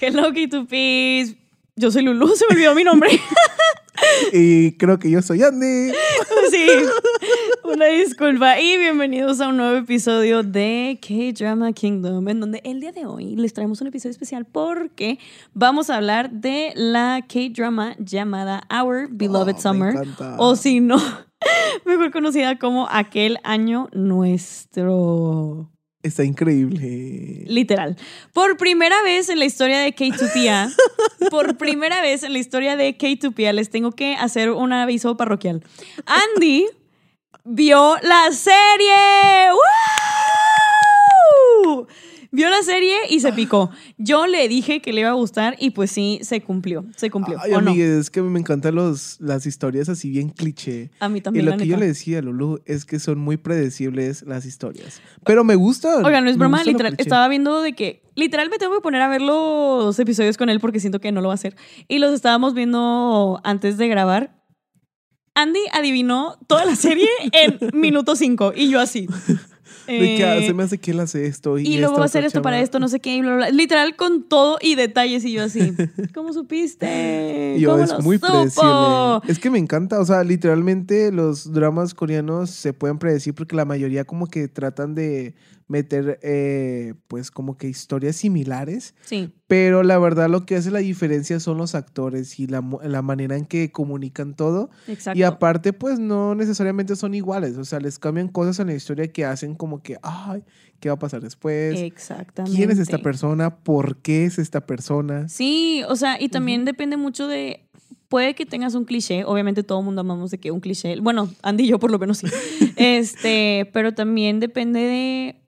Hello, K2Ps. Yo soy Lulu, se me olvidó mi nombre. Y creo que yo soy Andy. sí, una disculpa. Y bienvenidos a un nuevo episodio de K-Drama Kingdom, en donde el día de hoy les traemos un episodio especial porque vamos a hablar de la K-Drama llamada Our Beloved Oh, me Summer. encanta. O si no, mejor conocida como Aquel Año Nuestro. Está increíble. Literal. Por primera vez en la historia de K2PA, por primera vez en la historia de K2PA, les tengo que hacer un aviso parroquial. Andy vio la serie. ¡Woo! Vio la serie y se picó. Yo le dije que le iba a gustar y pues sí, se cumplió. Se cumplió. Ay, ¿o no? amigues, es que me encantan los, las historias así bien cliché. A mí Y también. lo la que yo neta. le decía a Lulu es que son muy predecibles las historias. Pero me gustan. Oigan, no es broma, gusta lo literal. Estaba viendo de que literal me tengo que poner a ver los episodios con él porque siento que no lo va a hacer. Y los estábamos viendo antes de grabar. Andy adivinó toda la serie en minuto 5 y yo así. De que ah, Eh, se me hace que él hace esto. Y, y luego va a hacer esto para esto, no sé qué, y bla, bla, bla. Literal con todo y detalles y yo así. ¿Cómo supiste? Y yo, ¿Cómo es lo muy supo? predecible. Es que me encanta, o sea, literalmente los dramas coreanos se pueden predecir porque la mayoría como que tratan de meter, eh, pues como que historias similares, Sí, pero la verdad lo que hace la diferencia son los actores y la, la manera en que comunican todo. exacto. Y aparte, pues no necesariamente son iguales, o sea, les cambian cosas en la historia que hacen como que, ay, ¿qué va a pasar después? Exactamente. ¿Quién es esta persona? ¿Por qué es esta persona? Sí, o sea, y también depende mucho de. Puede que tengas un cliché, obviamente todo el mundo amamos de que un cliché. Bueno, Andy y yo por lo menos sí. este, pero también depende de.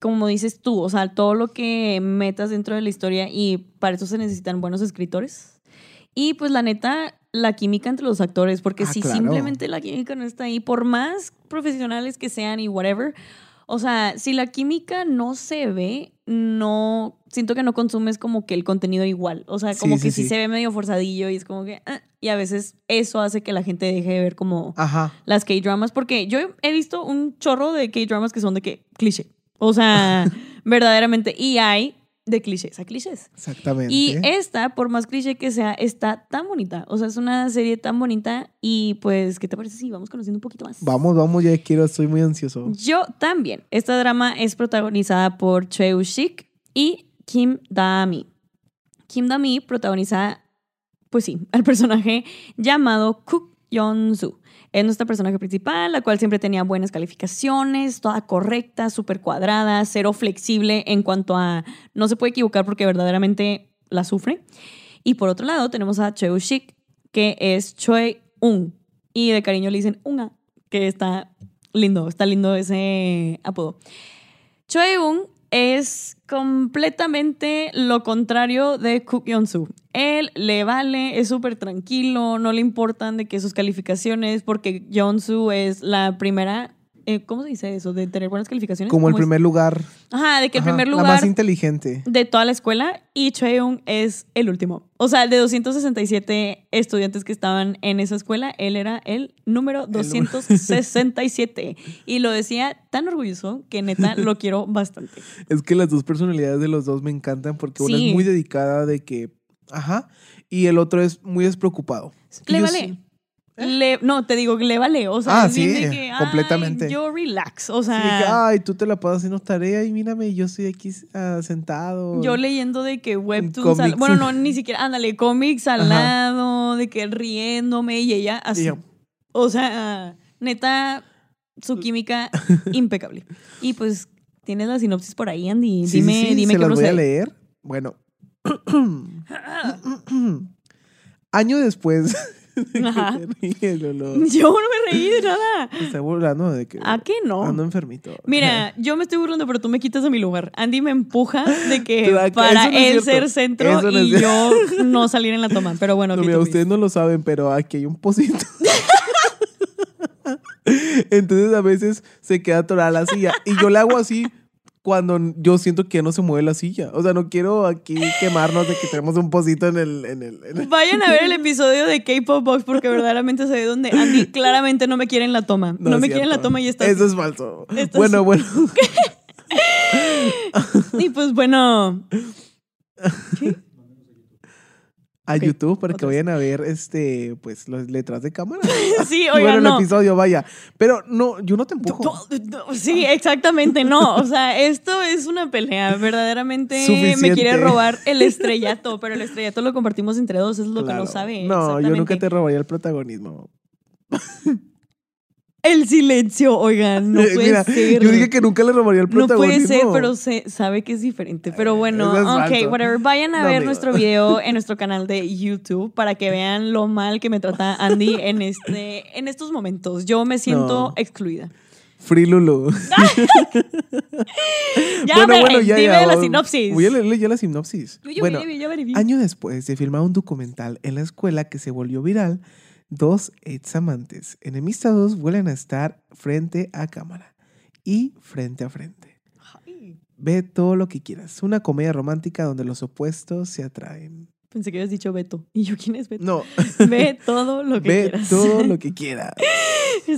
Como dices tú, o sea, todo lo que metas dentro de la historia y para eso se necesitan buenos escritores. Y pues la neta, la química entre los actores, porque Ah, si claro. simplemente la química no está ahí, por más profesionales que sean y whatever, o sea, si la química no se ve, no siento que no consumes como que el contenido igual. O sea, como Sí, que sí, sí, se ve medio forzadillo y es como que. ah, y a veces eso hace que la gente deje de ver como Ajá. las K-dramas. Porque yo he visto un chorro de K-dramas que son de que cliché. O sea, verdaderamente. Y hay de clichés a clichés. Exactamente. Y esta, por más cliché que sea, está tan bonita. O sea, es una serie tan bonita. Y pues, ¿qué te parece si vamos conociendo un poquito más? Vamos, vamos, ya quiero, estoy muy ansioso. Yo también. Esta drama es protagonizada por Choi Shik y Kim Da-mi. Kim Da-mi protagoniza, pues sí, al personaje llamado Cook Yeon-soo. Es nuestra personaje principal, la cual siempre tenía buenas calificaciones, toda correcta, súper cuadrada, cero flexible en cuanto a no se puede equivocar porque verdaderamente la sufre. Y por otro lado tenemos a Choi Shik, que es Choi Un. Y de cariño le dicen Unga, que está lindo, está lindo ese apodo. Choi Un es completamente lo contrario de Cook Yeon-soo. Él le vale, es súper tranquilo, no le importan de que sus calificaciones, porque Yeon-soo es la primera, eh, ¿cómo se dice eso? De tener buenas calificaciones. Como el primer lugar. Ajá, de que el primer La lugar más inteligente. de toda la escuela y Cheung es el último. O sea, de 267 estudiantes que estaban en esa escuela, él era el número 267. y lo decía tan orgulloso que neta lo quiero bastante. Es que las dos personalidades de los dos me encantan porque una es muy dedicada de que, ajá, y el otro es muy despreocupado. Le vale. sí. Le- no, te digo, le vale. O sea, Ah, es bien sí, de que, ay, completamente. yo relax. O Sí, de que, sea, ay, tú te la pasas haciendo tarea y mírame, yo estoy aquí ah, sentado. yo leyendo de que webtoons. al- bueno, no, ni siquiera, ándale, cómics al Ajá. lado, de que riéndome y ella así. Yo, O sea, neta, su química impecable. Y pues tienes la sinopsis por ahí, Andy. sí, dime, sí, sí, dime se qué las voy a leer. Bueno. Año después. Yo no me reí de nada. Me está burlando de que ¿A qué no? ando enfermito. Mira, yo me estoy burlando, pero tú me quitas de mi lugar. Andy me empuja de que para no él ser centro no y yo no salir en la toma. Pero bueno, No, ¿qué mira, ustedes no lo saben, pero aquí hay un pocito. Entonces a veces se queda atorada la silla. Y yo le hago así cuando yo siento que no se mueve la silla. O sea, no quiero aquí quemarnos de que tenemos un pocito en el... En el, en el- Vayan a ver el episodio de K-Pop Box porque verdaderamente ve donde Andy claramente no me quiere en la toma. No, me quiere en la toma y está. Eso es falso. Bueno, bueno. Y pues bueno. a YouTube para que vayan a ver este, pues, las letras de cámara. Sí, bueno, oigan, el no. episodio, vaya. Pero no, yo no te empujo. Sí, exactamente, no. O sea, esto es una pelea. Verdaderamente me quiere robar el estrellato, pero el estrellato lo compartimos entre dos, es lo que no sabe. No, yo nunca te robaría el protagonismo. El silencio, oigan, no Eh, puede mira, ser. Yo dije que nunca le robaría el No protagonismo. puede ser, pero se sabe que es diferente. Pero bueno, Eso es ok, whatever. Vayan a No, ver amigo. nuestro video en nuestro canal de YouTube para que vean lo mal que me trata Andy en este, en estos momentos. Yo me siento No. excluida. Free Lulu. Ya, ve, dime la sinopsis. Voy a leerle ya la sinopsis. Yo, yo, bueno, yo, yo, año después de filmar un documental en la escuela que se volvió viral, dos ex amantes enemistados vuelven a estar frente a cámara y frente a frente. Ve todo lo que quieras. Una comedia romántica donde los opuestos se atraen. Pensé que habías dicho Beto. ¿Y yo quién es Beto? No, Ve todo lo que ve quieras. todo lo que quieras.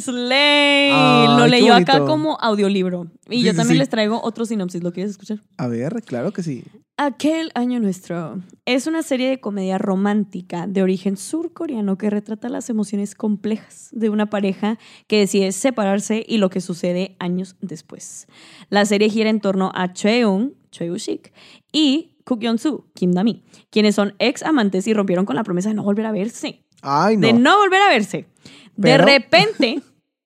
Slay. Ay, lo leyó acá como audiolibro. Y Sí, yo también sí. les traigo otro sinopsis. ¿Lo quieres escuchar? A ver, claro que sí. Aquel año nuestro es una serie de comedia romántica de origen surcoreano que retrata las emociones complejas de una pareja que decide separarse y lo que sucede años después. La serie gira en torno a Cheung, Choi-Shik, y Kook Yeon-soo, Kim Da-mi, quienes son ex amantes y rompieron con la promesa de no volver a verse. Ay, no. De no volver a verse. De repente,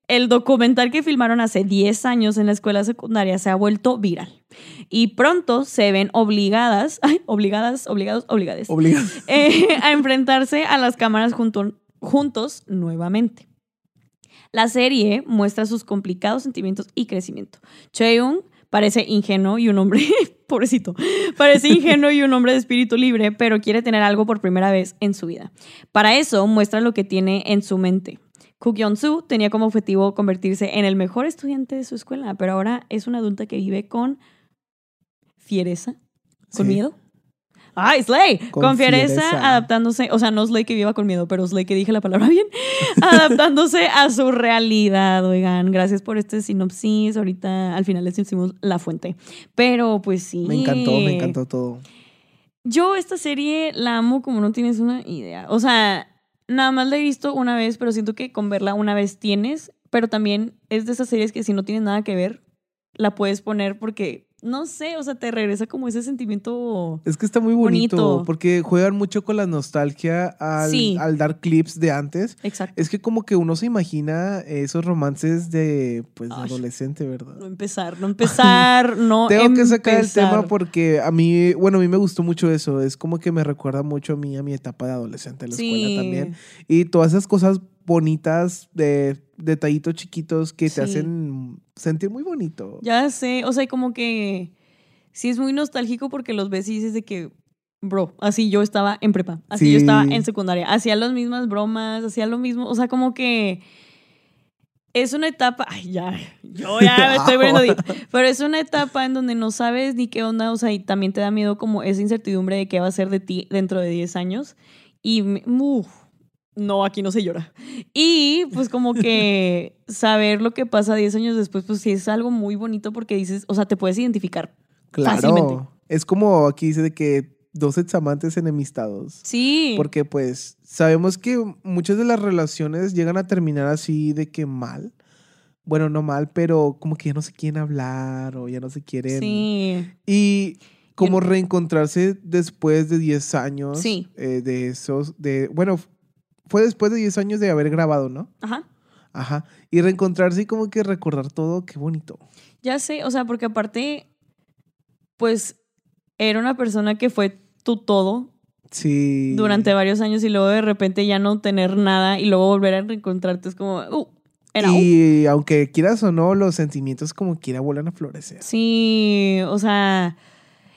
el documental que filmaron hace 10 años en la escuela secundaria se ha vuelto viral. Y pronto se ven obligadas, ay, obligadas, obligados, obligades, Obligado. eh, a enfrentarse a las cámaras junto- juntos nuevamente. La serie muestra sus complicados sentimientos y crecimiento. Cheung parece ingenuo y un hombre, pobrecito, parece ingenuo y un hombre de espíritu libre, pero quiere tener algo por primera vez en su vida. Para eso muestra lo que tiene en su mente. Kook Yeon-soo tenía como objetivo convertirse en el mejor estudiante de su escuela, pero ahora es una adulta que vive con fiereza, con Sí. miedo. ¡Ay, Slay! Con, Con fiereza, fiereza. adaptándose, o sea, no Slay que viva con miedo, pero Slay que dije la palabra bien, adaptándose a su realidad, oigan. Gracias por este sinopsis. Ahorita al final les hicimos la fuente. Pero pues sí. Me encantó, me encantó todo. Yo esta serie la amo como no tienes una idea. O sea, nada más la he visto una vez, pero siento que con verla una vez tienes, pero también es de esas series que si no tienes nada que ver, la puedes poner porque, no sé, o sea, te regresa como ese sentimiento... Es que está muy bonito, Bonito. porque juegan mucho con la nostalgia al, Sí. al dar clips de antes. Exacto. Es que como que uno se imagina esos romances de pues Ay. adolescente, No ¿verdad? empezar, no empezar, no Tengo que sacar el tema porque a mí, bueno, a mí me gustó mucho eso. Es como que me recuerda mucho a mí, a mi etapa de adolescente en la Sí. escuela también. Y todas esas cosas bonitas, de detallitos chiquitos que Sí. te hacen sentir muy bonito. Ya sé, o sea, como que sí es muy nostálgico porque los ves y dices de que, bro, así yo estaba en prepa, así yo estaba en secundaria, hacía las mismas bromas, hacía lo mismo, o sea, como que es una etapa, ay, ya, yo ya me estoy poniendo pero es una etapa en donde no sabes ni qué onda, o sea, y también te da miedo como esa incertidumbre de qué va a ser de ti dentro de 10 años y, me- uf, no, aquí no se llora. Y pues como que saber lo que pasa 10 años después, pues sí es algo muy bonito porque dices, o sea, te puedes identificar. Claro. Fácilmente. Es como aquí dice de que dos examantes enemistados. Sí. Porque pues sabemos que muchas de las relaciones llegan a terminar así de que mal. Bueno, no mal, pero como que ya no se quieren hablar o ya no se quieren. Sí. Y como reencontrarse después de 10 años Sí. eh, de esos, de, bueno, fue después de 10 años de haber grabado, ¿no? Ajá. Ajá. Y reencontrarse y como que recordar todo, qué bonito. Ya sé, o sea, porque aparte, pues era una persona que fue tu todo Sí. durante varios años y luego de repente ya no tener nada y luego volver a reencontrarte es como, uh, era uh. Y aunque quieras o no, los sentimientos como quiera vuelven a florecer. Sí, o sea,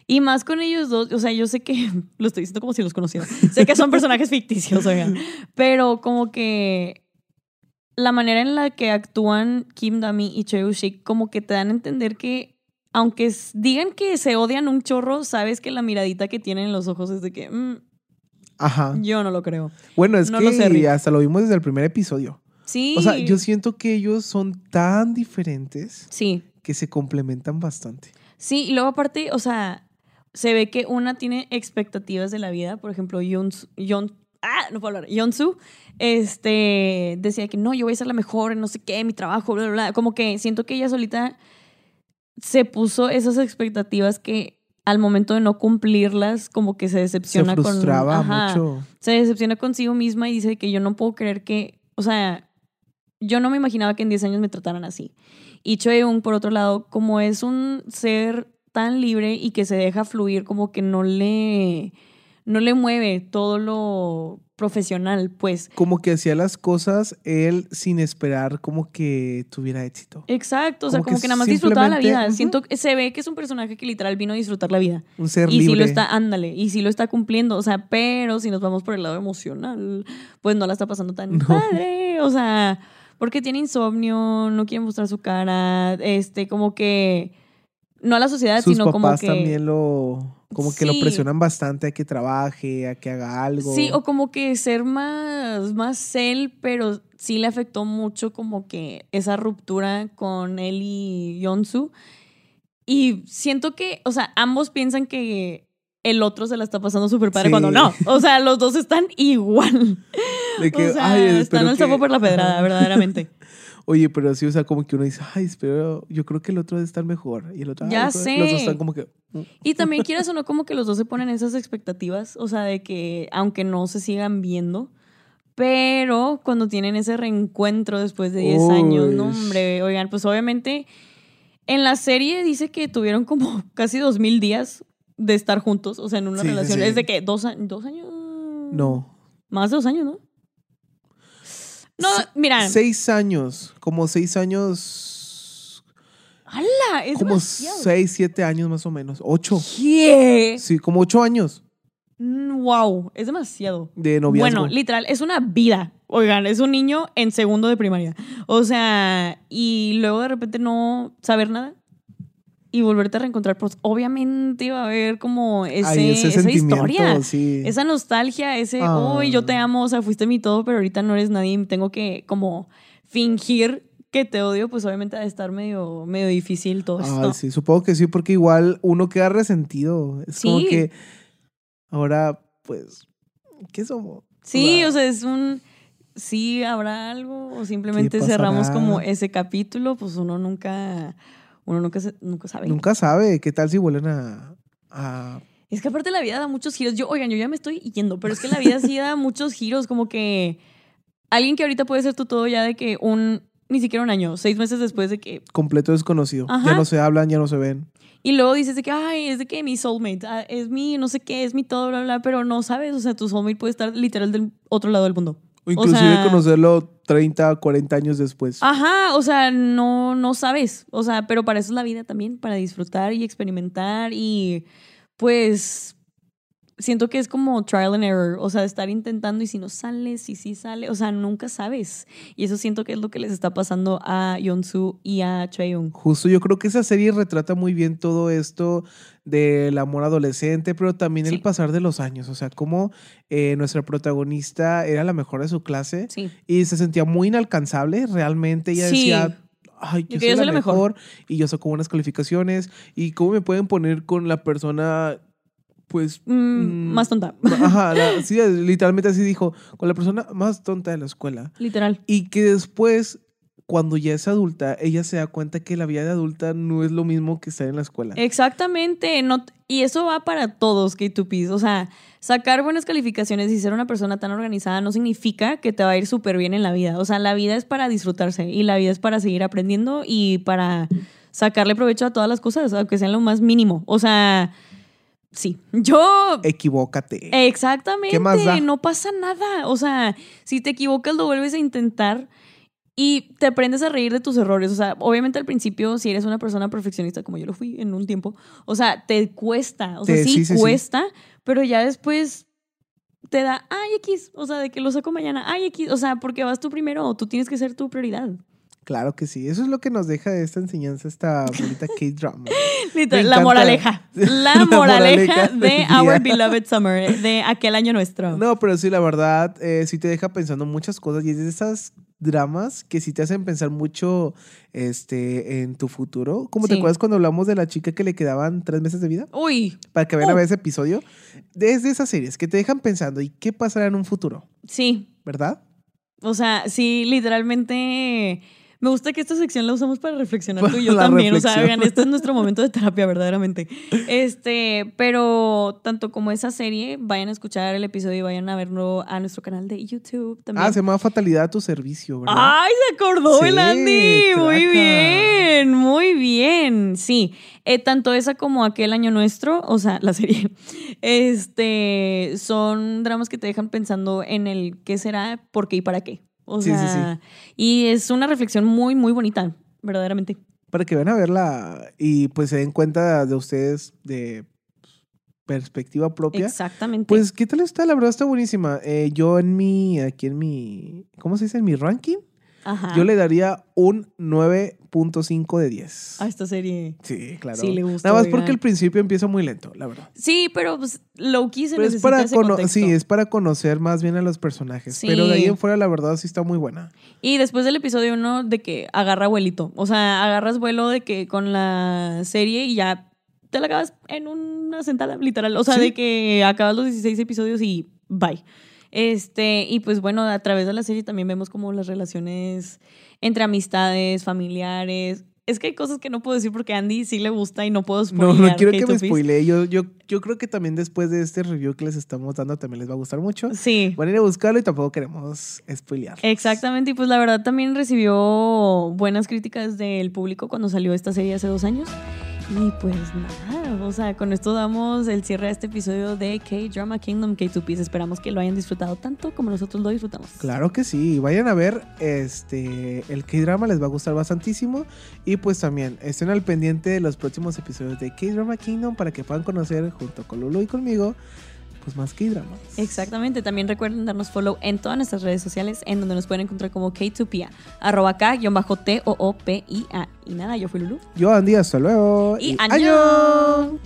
y más con ellos dos, o sea, yo sé que lo estoy diciendo como si los conociera. sé que son personajes ficticios, oigan, pero como que la manera en la que actúan Kim Dami y Choi Shik como que te dan a entender que aunque digan que se odian un chorro, sabes que la miradita que tienen en los ojos es de que "Mm, Ajá. yo no lo creo. Bueno, es No que lo sé, hasta lo vimos desde el primer episodio. Sí. O sea, yo siento que ellos son tan diferentes Sí. que se complementan bastante. Sí, y luego aparte, o sea, se ve que una tiene expectativas de la vida. Por ejemplo, Yon ah, no puedo hablar, Yonsu, este, decía que no, yo voy a ser la mejor en no sé qué, mi trabajo, bla, bla, bla. Como que siento que ella solita se puso esas expectativas que al momento de no cumplirlas, como que se decepciona se frustraba con. Ajá, mucho. Se decepciona consigo misma y dice que yo no puedo creer que. O sea, yo no me imaginaba que en 10 años me trataran así. Y Choeung, por otro lado, como es un ser tan libre y que se deja fluir, como que no le. No le mueve todo lo profesional, pues. Como que hacía las cosas él sin esperar como que tuviera éxito. Exacto, o sea, Como como que que, nada más disfrutaba la vida. Siento que se ve que es un personaje que literal vino a disfrutar la vida. Un ser y libre. sí lo está, ándale, y sí lo está cumpliendo, o sea, pero si nos vamos por el lado emocional, pues no la está pasando tan No. padre, o sea, porque tiene insomnio, no quiere mostrar su cara, este, como que, no a la sociedad, Sus sino como que... también lo como que lo presionan bastante a que trabaje, a que haga algo. Sí, o como que ser más, más él, pero sí le afectó mucho como que esa ruptura con él y Yonsu. Y siento que, o sea, ambos piensan que el otro se la está pasando súper padre Sí. cuando no. O sea, los dos están igual. De que, o sea, ay, están al que- por la pedrada, verdaderamente. Oye, pero sí, o sea, como que uno dice, ay, espero, yo creo que el otro debe estar mejor. Y el otro, Ya sé. Los dos están como que. mm. Y también quieras o no, como que los dos se ponen esas expectativas, o sea, de que aunque no se sigan viendo, pero cuando tienen ese reencuentro después de 10 años, no hombre, oigan, pues obviamente en la serie dice que tuvieron como casi 2000 días de estar juntos, o sea, en una Sí, relación. sí. ¿Es de que ¿Dos, ¿Dos años? No. Más de dos años, ¿no? No, mira, Seis años. Como seis años. ¡hala! Es como demasiado. seis, siete años más o menos. Ocho. ¿Qué? Sí, como ocho años Wow, es demasiado. de noviazgo. Bueno, literal, es una vida. Oigan, es un niño en segundo de primaria. O sea, y luego de repente no saber nada y volverte a reencontrar, pues obviamente va a haber como ese, Ay, ese esa historia. sí. Esa nostalgia, ese, Ah. uy, yo te amo, o sea, fuiste mi todo, pero ahorita no eres nadie tengo que como fingir que te odio, pues obviamente va a estar medio, medio difícil todo Ay, esto. sí, supongo que sí, porque igual uno queda resentido. Es como que ahora, pues, ¿qué somos? Sí, o sea, es un... Sí, habrá algo o simplemente ¿Qué cerramos como ese capítulo, pues uno nunca, uno nunca, nunca sabe. Nunca sabe qué tal si vuelven a, a Es que aparte la vida da muchos giros. Yo, oigan, yo ya me estoy yendo, pero es que la vida sí da muchos giros, como que alguien que ahorita puede ser tu todo ya de que un, ni siquiera un año, seis meses después de que... completo desconocido. Ajá. Ya no se hablan, ya no se ven. Y luego dices de que, ay, es de que mi soulmate, ah, es mi no sé qué, es mi todo, bla, bla, pero no sabes, o sea, tu soulmate puede estar literal del otro lado del mundo. O inclusive sea- conocerlo 30, 40 años después. Ajá, o sea, no, no sabes. O sea, pero para eso es la vida también, para disfrutar y experimentar y pues siento que es como trial and error, o sea, estar intentando y si no sale, si sí sale, o sea, nunca sabes. Y eso siento que es lo que les está pasando a Yonsu y a Chaeyoung. Justo, yo creo que esa serie retrata muy bien todo esto del amor adolescente, pero también Sí. el pasar de los años. O sea, cómo eh, nuestra protagonista era la mejor de su clase Sí. y se sentía muy inalcanzable. Realmente ella Sí. decía, ay, Yo yo soy la mejor, y yo saco buenas calificaciones y cómo me pueden poner con la persona, pues... Mm, mm, más tonta, Ajá, la- sí, literalmente así dijo, con la persona más tonta de la escuela. literal. Y que después, cuando ya es adulta, ella se da cuenta que la vida de adulta no es lo mismo que estar en la escuela. Exactamente, no, y eso va para todos, K2Ps. O sea, sacar buenas calificaciones y ser una persona tan organizada no significa que te va a ir súper bien en la vida. O sea, la vida es para disfrutarse y la vida es para seguir aprendiendo y para sacarle provecho a todas las cosas, aunque sean lo más mínimo. O sea, sí, yo... Equivócate. Exactamente, ¿Qué más da? no pasa nada. O sea, si te equivocas, lo vuelves a intentar y te aprendes a reír de tus errores. O sea, obviamente al principio, si eres una persona perfeccionista, como yo lo fui en un tiempo, o sea, te cuesta. O sea, Te- sí, sí, sí, sí. cuesta, pero ya después te da, ay, X. O sea, de que lo saco mañana, ay, X. O sea, porque vas tú primero, tú tienes que ser tu prioridad. Claro que sí. Eso es lo que nos deja esta enseñanza, esta bonita K-drama. La moraleja. La, La moraleja moraleja de Our. Beloved Summer, de aquel año nuestro. No, pero sí, la verdad, eh, sí te deja pensando muchas cosas y es de esas dramas que sí te hacen pensar mucho este, en tu futuro. Como te acuerdas cuando hablamos de la chica que le quedaban tres meses de vida? Uy, Para que vayan a Uh. ver ese episodio. Desde esas series que te dejan pensando, ¿y qué pasará en un futuro? sí. ¿Verdad? O sea, sí, literalmente. Me gusta que esta sección la usamos para reflexionar Para tú y yo también. O sea, oigan, este es nuestro momento de terapia, verdaderamente. Este, pero tanto como esa serie, vayan a escuchar el episodio y vayan a verlo a nuestro canal de YouTube también. Ah, se llama Fatalidad a tu servicio, ¿verdad? ¡Ay, se acordó Sí, el Andy! Muy bien, muy bien. Sí, Eh, tanto esa como aquel año nuestro, o sea, la serie, este, son dramas que te dejan pensando en el qué será, por qué y para qué. O Sí, sí, sea, y es una reflexión muy, muy bonita, verdaderamente. Para que vayan a verla y pues se den cuenta de ustedes de perspectiva propia. Exactamente. Pues, ¿qué tal está? La verdad está buenísima. Eh, yo en mi, aquí en mi, ¿cómo se dice? En mi ranking, Ajá. yo le daría un 9.5 de 10. A esta serie. Sí, claro. Sí, le gusta, Nada más oigan. porque el principio empieza muy lento, la verdad. Sí, pero pues Loki se Pero es necesita para, ese contexto. sí, es para conocer más bien a los personajes. Pero de ahí en fuera, la verdad, sí está muy buena. Y después del episodio uno de que agarra vuelito. O sea, agarras vuelo de que con la serie y ya te la acabas en una sentada, literal. O sea, Sí. de que acabas los 16 episodios y bye. Este, y pues bueno, a través de la serie también vemos como las relaciones entre amistades, familiares. Es que hay cosas que no puedo decir porque a Andy sí le gusta y no puedo No, spoilear. no quiero que me K2Ps. spoilee. Yo, yo, yo creo que también después de este review que les estamos dando también les va a gustar mucho. Sí. Van a ir a buscarlo y tampoco queremos spoilear. Exactamente, y pues la verdad también recibió buenas críticas del público cuando salió esta serie hace dos años. Y pues nada, o sea, con esto damos el cierre a este episodio de K-Drama Kingdom K2Ps. Esperamos que lo hayan disfrutado tanto como nosotros lo disfrutamos. Claro que sí, vayan a ver este el K-drama les va a gustar bastantísimo y pues también estén al pendiente de los próximos episodios de K-drama Kingdom para que puedan conocer junto con Lulu y conmigo pues más K-dramas. Exactamente, también recuerden darnos follow en todas nuestras redes sociales en donde nos pueden encontrar como K2Pia, arroba K-T-O-O-P-I-A. Y nada, yo fui Lulu. Yo Andy, hasta luego. Y ¡año! año.